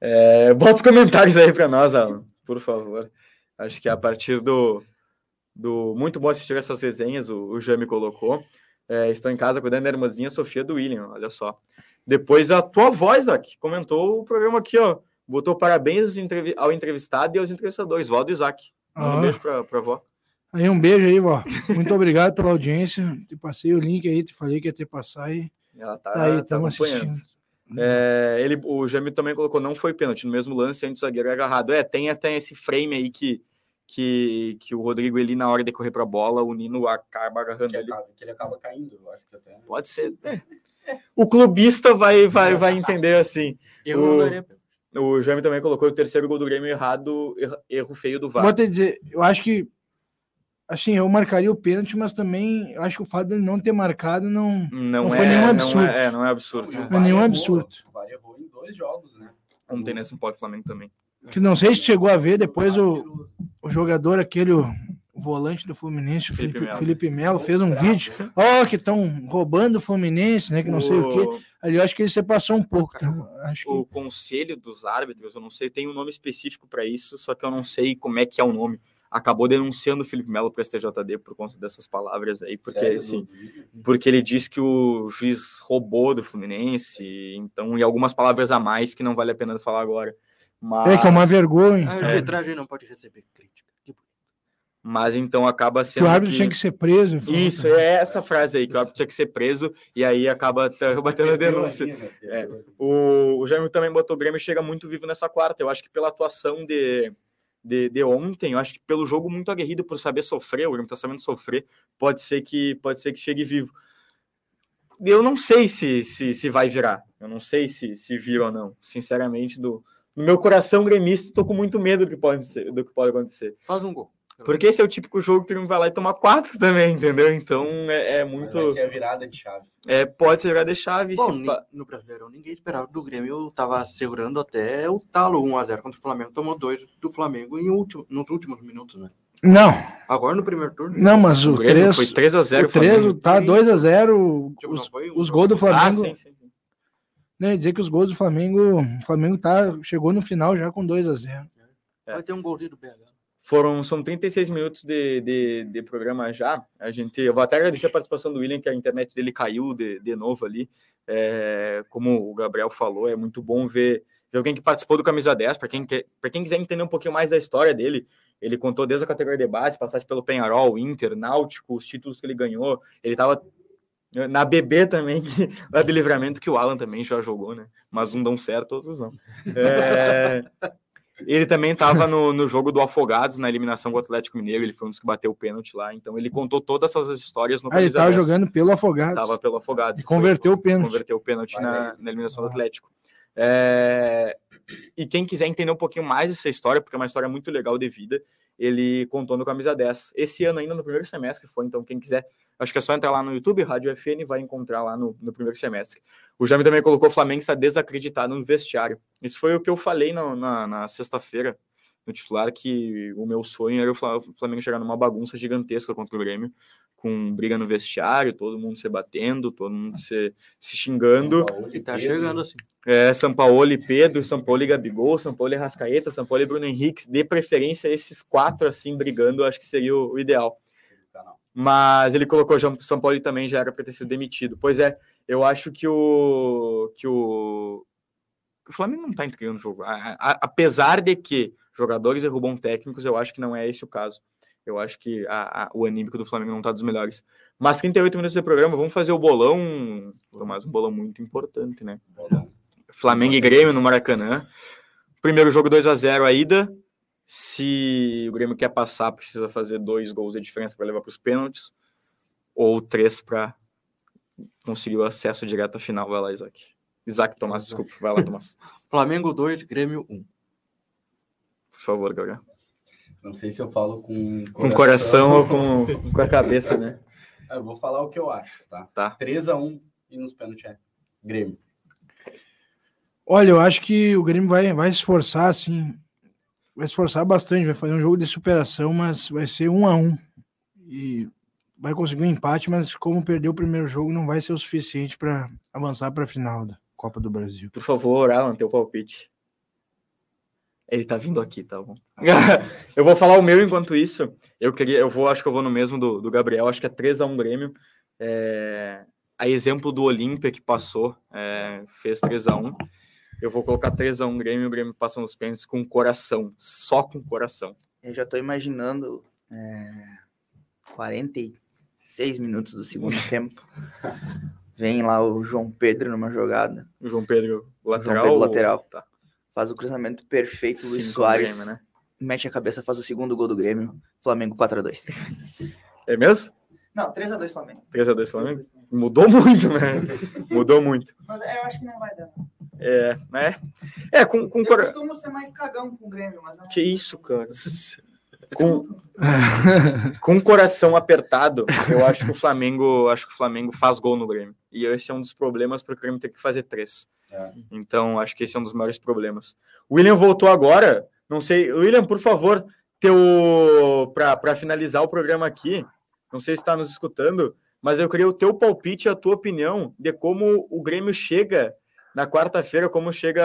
É, bota os comentários aí para nós, Alan, por favor. Acho que a partir do, do muito bom assistir essas resenhas, o, o Jami colocou. É, estou em casa cuidando da irmãzinha Sofia do William, olha só. Depois a tua voz, Isaac, comentou o programa aqui, ó. Botou parabéns ao entrevistado e aos entrevistadores, vó do Isaac. Ah. Um beijo para a vó. Aí um beijo aí, vó. Muito obrigado pela audiência. Te passei o link aí, te falei que ia ter passar aí. Ela tá, tá aí, estamos tá assistindo. É, ele, o Jamil também colocou, não foi pênalti, no mesmo lance antes do zagueiro agarrado. É, tem até esse frame aí que, que, que o Rodrigo ele, na hora de correr para a bola, o Nino acaba agarrando que ele. Acaba, que ele acaba caindo, eu acho que até. Pode ser. É. O clubista vai, vai, vai entender assim. Eu o, daria... o Jamil também colocou o terceiro gol do Grêmio errado, erro, erro feio do VAR. Vou te dizer, eu acho que assim, eu marcaria o pênalti, mas também acho que o fato dele não ter marcado não, não, não é, foi nenhum absurdo. Não é, é, não é absurdo. Não, é nenhum absurdo. O VAR errou em dois jogos, né? Ontem nesse Pó Flamengo também. Que não sei se chegou a ver depois o, o jogador, aquele o, volante do Fluminense, o Felipe, Felipe, Melo. Felipe Melo, fez um vídeo. Ó, oh, que estão roubando o Fluminense, né? Que não o... sei o quê. Ali eu acho que ele se passou um pouco. Tá? Acho o que... Conselho dos Árbitros, eu não sei, tem um nome específico para isso, só que eu não sei como é que é o nome acabou denunciando o Felipe Melo para o STJD por conta dessas palavras aí, porque Sério? assim, porque ele disse que o juiz roubou do Fluminense, então e algumas palavras a mais que não vale a pena falar agora. Mas... É que é uma vergonha. A arbitragem é. não pode receber crítica. mas então acaba sendo. Que o árbitro que... tinha que ser preso. Isso, é essa frase aí, que o árbitro tinha que ser preso, e aí acaba batendo a denúncia. né? É. O, o Jaime também botou o Grêmio chega muito vivo nessa quarta. Eu acho que pela atuação de, de, de ontem, eu acho que pelo jogo muito aguerrido por saber sofrer, o Grêmio tá sabendo sofrer, pode ser que pode ser que chegue vivo. Eu não sei se, se, se vai virar. Eu não sei se, se vira ou não. Sinceramente, do, no meu coração gremista, tô com muito medo do que pode, ser, do que pode acontecer. Faz um gol. Porque esse é o típico jogo que ele vai lá e toma quatro também, entendeu? Então é, é muito. Vai ser a virada de chave. É, pode ser virada de chave. Bom, se no Brasileirão ninguém esperava do Grêmio. Eu tava segurando até o talo 1x0 contra o Flamengo. Tomou dois do Flamengo em último, nos últimos minutos, né? Não, Agora no primeiro turno. não, mas o o Grêmio 3, foi 3 a 0 o 3 tá 2x0. Tipo, Os, não foi um os gols do Ah, Flamengo. sim, sim, sim. né, dizer que os gols do Flamengo. O Flamengo tá, chegou no final já com 2x0. Vai ter um golzinho do BH. Foram, são 36 minutos de, de, de programa já. A gente, eu vou até agradecer a participação do William, que a internet dele caiu de, de novo ali. É, como o Gabriel falou, é muito bom ver, ver alguém que participou do Camisa 10. Para quem, quem quiser entender um pouquinho mais da história dele, ele contou desde a categoria de base, passagem pelo Penharol, Inter, Náutico, os títulos que ele ganhou. Ele estava na BB também, que, lá de livramento, que o Alan também já jogou, né? Mas um dão certo, outros não. É, ele também estava no, no jogo do Afogados, na eliminação com o Atlético Mineiro. Ele foi um dos que bateu o pênalti lá. Então ele contou todas essas histórias no Ah, ele Camisa tava 10. jogando pelo Afogados. Tava pelo Afogados. E converteu o pênalti. Converteu o pênalti Vai na, na eliminação do Atlético. É, E quem quiser entender um pouquinho mais dessa história, porque é uma história muito legal de vida, ele contou no Camisa 10. Esse ano ainda no primeiro semestre foi, então quem quiser, acho que é só entrar lá no YouTube, Rádio FN, vai encontrar lá no, no primeiro semestre. O Jaime também colocou o Flamengo está desacreditado no vestiário. Isso foi o que eu falei na, na, na sexta-feira, no titular, que o meu sonho era o Fla- o Flamengo chegar numa bagunça gigantesca contra o Grêmio, com briga no vestiário, todo mundo se batendo, todo mundo se, se xingando. E tá chegando assim. É, São Paulo e Pedro, São Paulo e Gabigol, São Paulo e Rascaeta, São Paulo e Bruno Henrique, de preferência esses quatro assim brigando, acho que seria o, o ideal. Mas ele colocou já São Paulo também já era para ter sido demitido. Pois é, eu acho que o que o, o Flamengo não tá entregando o jogo. A- a- apesar de que jogadores derrubam técnicos, eu acho que não é esse o caso. Eu acho que a- o anímico do Flamengo não tá dos melhores. Mas 38 minutos de programa, vamos fazer o bolão, Tomás, um bolão muito importante, né? Flamengo e Grêmio no Maracanã. Primeiro jogo 2 a 0 a ida. Se o Grêmio quer passar, precisa fazer dois gols de diferença para levar para os pênaltis. Ou três para conseguir o acesso direto à final. Vai lá, Isaac. Isaac, Tomás, desculpa. Vai lá, Tomás. Flamengo 2, Grêmio 1. Por favor, Gabriel. Não sei se eu falo com Com o coração ou com, com a cabeça, né? Eu vou falar o que eu acho, tá? Tá. 3x1 e nos pênaltis é Grêmio. Olha, eu acho que o Grêmio vai, vai se esforçar, assim. Vai esforçar bastante, vai fazer um jogo de superação, mas vai ser um a um. E vai conseguir um empate, mas como perdeu o primeiro jogo, não vai ser o suficiente para avançar para a final da Copa do Brasil. Por favor, Alan, teu palpite. Ele tá vindo aqui, tá bom? eu vou falar o meu enquanto isso. Eu queria, eu vou, acho que eu vou no mesmo do, do Gabriel, acho que é 3 a 1 Grêmio. É, a exemplo do Olímpia que passou, é, fez 3 a 1 Eu vou colocar 3 a 1 Grêmio, o Grêmio passa nos pênaltis com coração, só com coração. Eu já tô imaginando é, 46 minutos do segundo tempo. Vem lá o João Pedro numa jogada. O João Pedro lateral. João Pedro ou- lateral. Tá. Faz o cruzamento perfeito. Luiz Soares Grêmio, né? mete a cabeça, faz o segundo gol do Grêmio. Flamengo 4x2. É mesmo? Não, 3x2 Flamengo. 3 a 2 Flamengo? Mudou muito, né? Mudou muito. Mas eu acho que não vai dar. É, né? É, com, com Eu coração. costumo ser mais cagão com o Grêmio, mas... Que isso, cara? Com, com o coração apertado, eu acho que o Flamengo, acho que o Flamengo faz gol no Grêmio. E esse é um dos problemas para o Grêmio ter que fazer três. É. Então, acho que esse é um dos maiores problemas. O William voltou agora. Não sei, William, por favor, teu para finalizar o programa aqui. Não sei se está nos escutando, mas eu queria o teu palpite, a tua opinião de como o Grêmio chega na quarta-feira, como chega.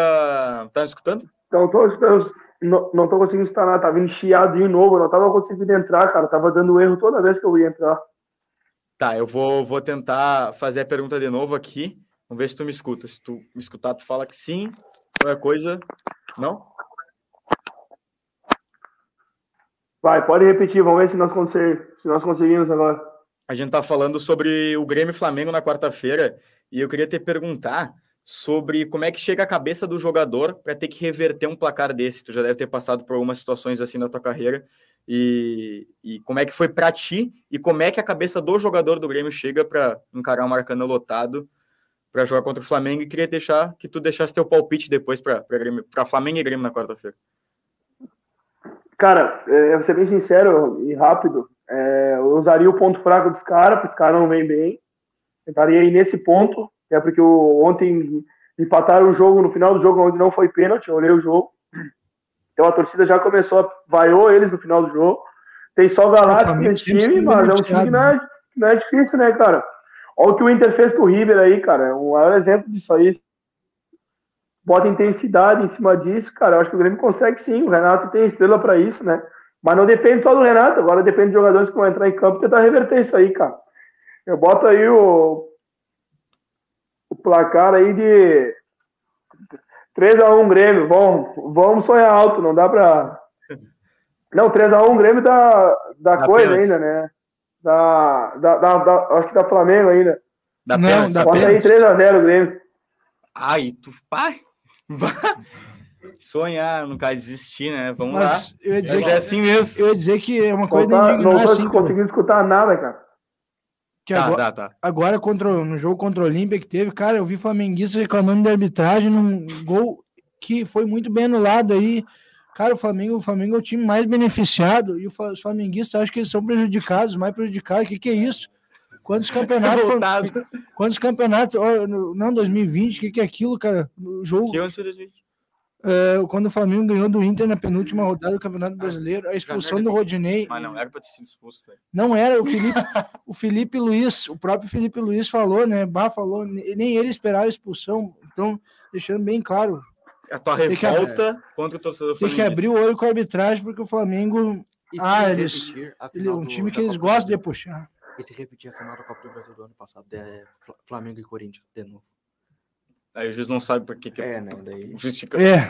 Tá me escutando? Então, tô, eu não, não tô conseguindo instalar, tava enchiado de novo, não tava conseguindo entrar, cara, tava dando erro toda vez que eu ia entrar. Tá, eu vou, vou tentar fazer a pergunta de novo aqui. Vamos ver se tu me escuta. Se tu me escutar, tu fala que sim. Qualquer coisa. Não? Vai, pode repetir, vamos ver se nós, conseguimos, se nós conseguimos agora. A gente tá falando sobre o Grêmio Flamengo na quarta-feira e eu queria te perguntar sobre como é que chega a cabeça do jogador para ter que reverter um placar desse. Tu já deve ter passado por algumas situações assim na tua carreira. E, e como é que foi para ti e como é que a cabeça do jogador do Grêmio chega para encarar o Maracanã lotado para jogar contra o Flamengo e queria deixar que tu deixasse teu palpite depois para Flamengo e Grêmio na quarta-feira. Cara, é, eu vou ser bem sincero e rápido. É, eu usaria o ponto fraco dos caras, porque os caras não vêm bem. Tentaria ir nesse ponto, é porque o, ontem empataram o jogo no final do jogo, onde não foi pênalti, eu olhei o jogo. Então a torcida já começou, vaiou eles no final do jogo. Tem só Galáctico nesse time, mas é um time que não é, não é difícil, né, cara? Olha o que o Inter fez com o River aí, cara. É um maior exemplo disso aí. Bota intensidade em cima disso, cara. Eu acho que o Grêmio consegue sim. O Renato tem estrela para isso, né? Mas não depende só do Renato, agora depende de jogadores que vão entrar em campo e tentar reverter isso aí, cara. Eu boto aí o, o placar aí de 3x1 Grêmio. Vamos, vamos sonhar alto, não dá pra. Não, 3x1 Grêmio da, da, da coisa ainda, né? Da, da, da, da, acho que da Flamengo ainda. Da não, da Bota aí 3x0 Grêmio. Ai, tu. Pai! Sonhar, nunca desistir, né? Vamos Mas lá. Eu ia dizer Mas que, é assim mesmo. Eu ia dizer que é uma coisa Não, tá, não tô assim, conseguindo escutar nada, cara. Que tá, agora, tá, tá. Agora, contra, no jogo contra o Olímpia que teve, cara, eu vi Flamenguista reclamando da arbitragem num gol que foi muito bem anulado aí. Cara, o Flamengo, o Flamengo é o time mais beneficiado e os flamenguistas acho que eles são prejudicados, mais prejudicados. O que, que é isso? Quantos campeonatos? quantos campeonatos? Não, 2020, o que, que é aquilo, cara? O jogo. Que 2020? Uh, quando o Flamengo ganhou do Inter na penúltima rodada do Campeonato ah, Brasileiro, a expulsão do Rodinei. Mas não era para ter sido expulso. Né? Não era, o Felipe, o Felipe Luiz, o próprio Felipe Luiz falou, né? Bah falou, nem ele esperava a expulsão. Então, deixando bem claro. A tua tem revolta que, contra o torcedor Tem que abrir o olho com a arbitragem, porque o Flamengo. E ah, eles. Ele, é um time que eles gostam de puxar. E se repetir a final da Copa do Brasil do ano passado, é Flamengo e Corinthians, de novo. Aí eles não sabem pra que que É, né? Daí... É,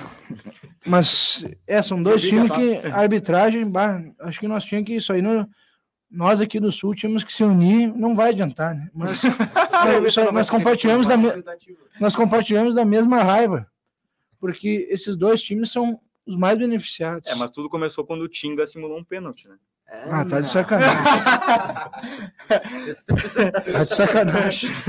mas é, são dois times que a arbitragem, bah, acho que nós tínhamos que isso aí, no- nós aqui do Sul tínhamos que se unir, não vai adiantar, né? Mas nós, só- nós compartilhamos da, me- nós compartilhamos da mesma raiva, porque esses dois times são os mais beneficiados. É, mas tudo começou quando o Tinga simulou um pênalti, né? Ah, tá de sacanagem. tá de sacanagem.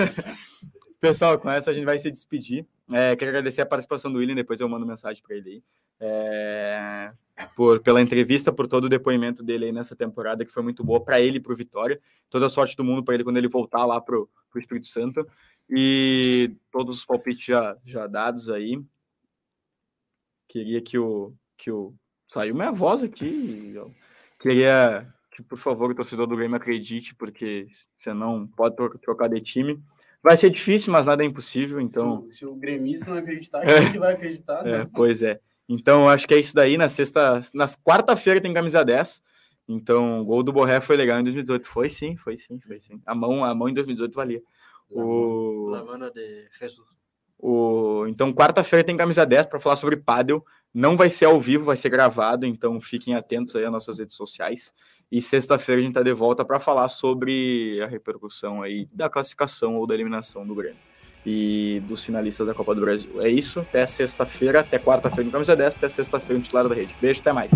Pessoal, com essa a gente vai se despedir. É, quero agradecer a participação do William, depois eu mando mensagem para ele aí. É, por, pela entrevista, por todo o depoimento dele aí nessa temporada, que foi muito boa para ele e para o Vitória. Toda a sorte do mundo para ele quando ele voltar lá para o Espírito Santo. E todos os palpites já, já dados aí. Queria que o, que o. Saiu minha voz aqui. Queria que, por favor, o torcedor do Grêmio acredite, porque você não pode tro- trocar de time. Vai ser difícil, mas nada é impossível, então. Se, o- se o gremista não acreditar, quem que vai acreditar? É, né? pois é. Então, acho que é isso daí. Na sexta, na quarta-feira tem camisa 10. Então, o gol do Borré foi legal em 2018. Foi sim, foi sim, foi sim. A mão, a mão em 2018 valia. O, Lavana de Jesus. o, então, quarta-feira tem camisa 10 para falar sobre pádel. Não vai ser ao vivo, vai ser gravado, então fiquem atentos aí às nossas redes sociais. E sexta-feira a gente tá de volta para falar sobre a repercussão aí da classificação ou da eliminação do Grêmio e dos finalistas da Copa do Brasil. É isso, até sexta-feira, até quarta-feira no camisa 10, até sexta-feira no titular da rede. Beijo, até mais.